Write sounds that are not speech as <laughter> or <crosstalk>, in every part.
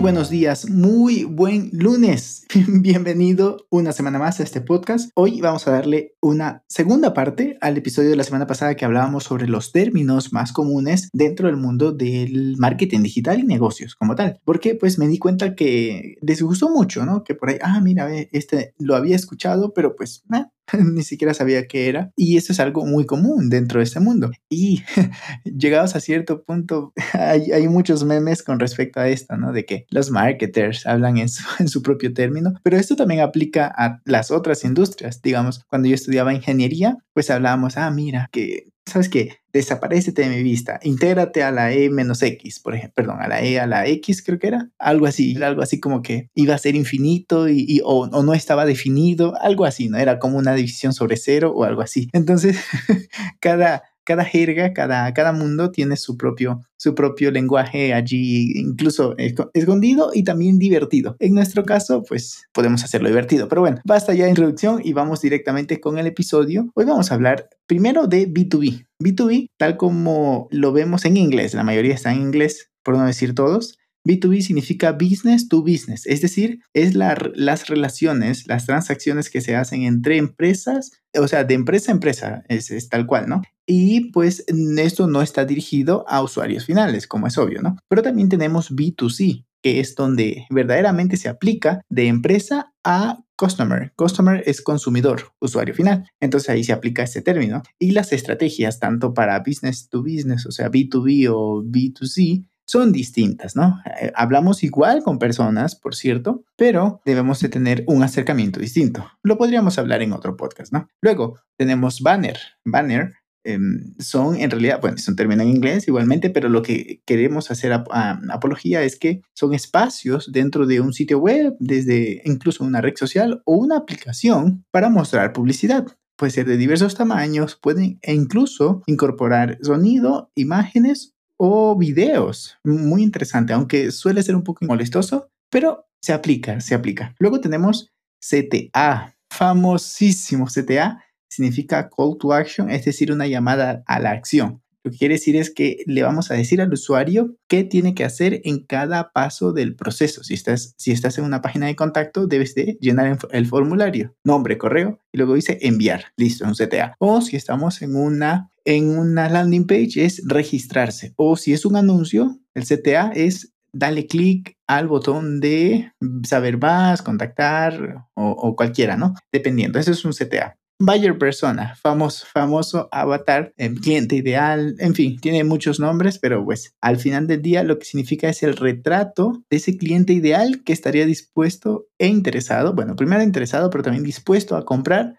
Buenos días, muy buen lunes. <laughs> Bienvenido una semana más a este podcast. Hoy vamos a darle una segunda parte al episodio de la semana pasada que hablábamos sobre los términos más comunes dentro del mundo del marketing digital y negocios como tal. Porque pues me di cuenta que les gustó mucho, ¿no? Que por ahí, ah, mira, este lo había escuchado, pero pues <laughs> ni siquiera sabía qué era. Y eso es algo muy común dentro de este mundo. Y <laughs> llegados a cierto punto, <laughs> hay, hay, muchos memes con respecto a esto, ¿no? De que los marketers hablan en su, en su propio término, pero esto también aplica a las otras industrias. Digamos, cuando yo estudiaba ingeniería, pues hablábamos, ah, mira, que ¿sabes qué? Desaparecete de mi vista, intégrate a la E menos X, por ejemplo, perdón, a la E a la X creo que era, algo así, algo así como que iba a ser infinito y, o, o, no estaba definido, algo así, ¿no? Era como una división sobre cero o algo así. Entonces, <laughs> cada, cada jerga, cada, cada mundo tiene su propio, su propio lenguaje allí, incluso escondido y también divertido. En nuestro caso, pues podemos hacerlo divertido. Pero bueno, basta ya de introducción y vamos directamente con el episodio. Hoy vamos a hablar primero de B2B. B2B, tal como lo vemos en inglés, la mayoría está en inglés, por no decir todos. B2B significa business to business, es decir, es las relaciones, las transacciones que se hacen entre empresas, o sea, de empresa a empresa, es, es, tal cual, ¿no? Y pues esto no está dirigido a usuarios finales, como es obvio, ¿no? Pero también tenemos B2C, que es donde verdaderamente se aplica de empresa a customer. Customer es consumidor, usuario final. Entonces ahí se aplica este término. Y las estrategias, tanto para business to business, o sea, B2B o B2C, son distintas, ¿no? Eh, hablamos igual con personas, por cierto, pero debemos de tener un acercamiento distinto. Lo podríamos hablar en otro podcast, ¿no? Luego tenemos banner. Banner em, son en realidad, bueno, es un término en inglés igualmente, pero lo que queremos hacer apología es que son espacios dentro de un sitio web, desde incluso una red social o una aplicación para mostrar publicidad puede ser de diversos tamaños, pueden e incluso incorporar sonido, imágenes o videos. Muy interesante, aunque suele ser un poco molestoso, pero se aplica, se aplica. Luego tenemos CTA, famosísimo CTA, significa Call to Action, es decir, una llamada a la acción. Lo que quiere decir es que le vamos a decir al usuario qué tiene que hacer en cada paso del proceso. Si estás, si estás en una página de contacto, debes de llenar el formulario, nombre, correo, y luego dice enviar. Listo, un CTA. O si estamos en una en una landing page es registrarse. O si es un anuncio, el CTA es darle clic al botón de saber más, contactar o, cualquiera, ¿no? Dependiendo. Eso es un CTA. Buyer persona, famoso, famoso avatar, em, cliente ideal, en fin, tiene muchos nombres, pero pues al final del día lo que significa es el retrato de ese cliente ideal que estaría dispuesto e interesado, bueno, primero interesado, pero también dispuesto a comprar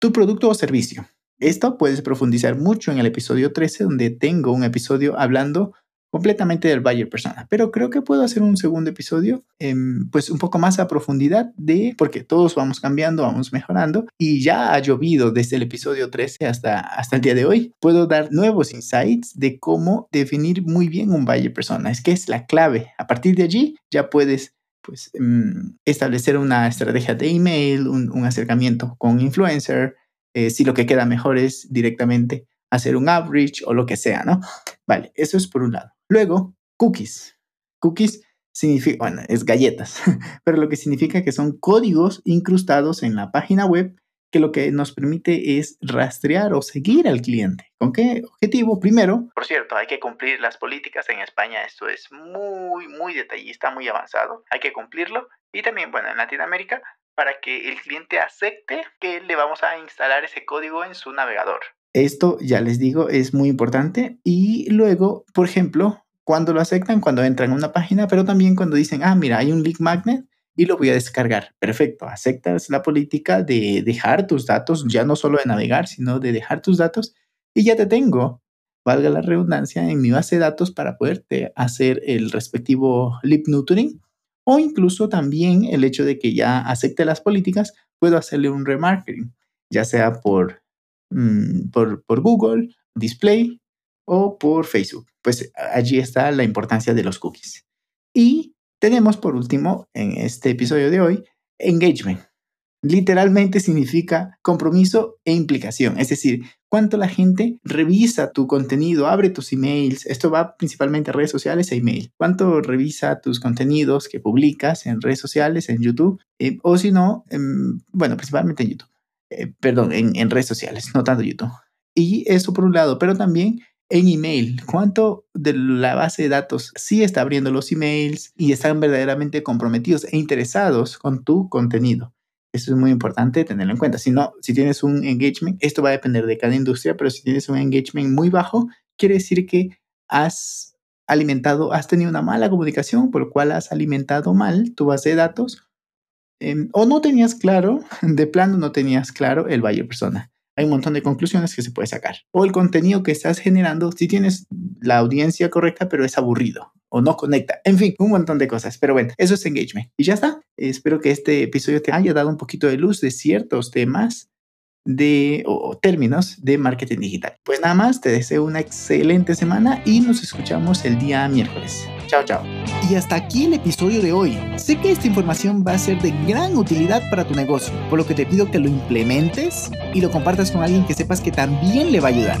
tu producto o servicio. Esto puedes profundizar mucho en el episodio 13, donde tengo un episodio hablando completamente del buyer persona, pero creo que puedo hacer un segundo episodio, em, pues un poco más a profundidad de, porque todos vamos cambiando, vamos mejorando y ya ha llovido desde el episodio 13 hasta, hasta el día de hoy. Puedo dar nuevos insights de cómo definir muy bien un buyer persona, es que es la clave. A partir de allí ya puedes pues em, establecer una estrategia de email, un, acercamiento con influencer, eh, si lo que queda mejor es directamente hacer un average o lo que sea, ¿no? Vale, eso es por un lado. Luego, cookies. Cookies significa, bueno, es galletas, <laughs> pero lo que significa que son códigos incrustados en la página web que lo que nos permite es rastrear o seguir al cliente. ¿Con qué objetivo? Primero, por cierto, hay que cumplir las políticas en España. Esto es muy, muy detallista, muy avanzado. Hay que cumplirlo. Y también, bueno, en Latinoamérica para que el cliente acepte que le vamos a instalar ese código en su navegador. Esto, ya les digo, es muy importante. Y luego, por ejemplo, cuando lo aceptan, cuando entran a una página, pero también cuando dicen, ah, mira, hay un link magnet y lo voy a descargar. Perfecto, aceptas la política de dejar tus datos, ya no solo de navegar, sino de dejar tus datos y ya te tengo, valga la redundancia, en mi base de datos para poderte hacer el respectivo lip neutering o incluso también el hecho de que ya acepte las políticas, puedo hacerle un remarketing, ya sea por, mm, por, Google display o por Facebook. Pues allí está la importancia de los cookies. Y tenemos por último en este episodio de hoy engagement. Literalmente significa compromiso e implicación, es decir, cuánto la gente revisa tu contenido, abre tus emails, esto va principalmente a redes sociales e email, cuánto revisa tus contenidos que publicas en redes sociales, en YouTube, eh, o si no, bueno, principalmente en YouTube, eh, perdón, en, en redes sociales, no tanto YouTube. Y eso por un lado, pero también en email, cuánto de la base de datos sí está abriendo los emails y están verdaderamente comprometidos e interesados con tu contenido. Eso es muy importante tenerlo en cuenta. Si no, si tienes un engagement, esto va a depender de cada industria, pero si tienes un engagement muy bajo, quiere decir que has alimentado, has tenido una mala comunicación, por lo cual has alimentado mal tu base de datos, em, o no tenías claro, <laughs> de plano no tenías claro el buyer persona hay un montón de conclusiones que se puede sacar. O el contenido que estás generando, si tienes la audiencia correcta, pero es aburrido o no conecta. En fin, un montón de cosas. Pero bueno, eso es engagement. Y ya está. Espero que este episodio te haya dado un poquito de luz de ciertos temas de o, términos de marketing digital. Pues nada más, te deseo una excelente semana y nos escuchamos el día miércoles. Chao, chao. Y hasta aquí el episodio de hoy. Sé que esta información va a ser de gran utilidad para tu negocio, por lo que te pido que lo implementes y lo compartas con alguien que sepas que también le va a ayudar.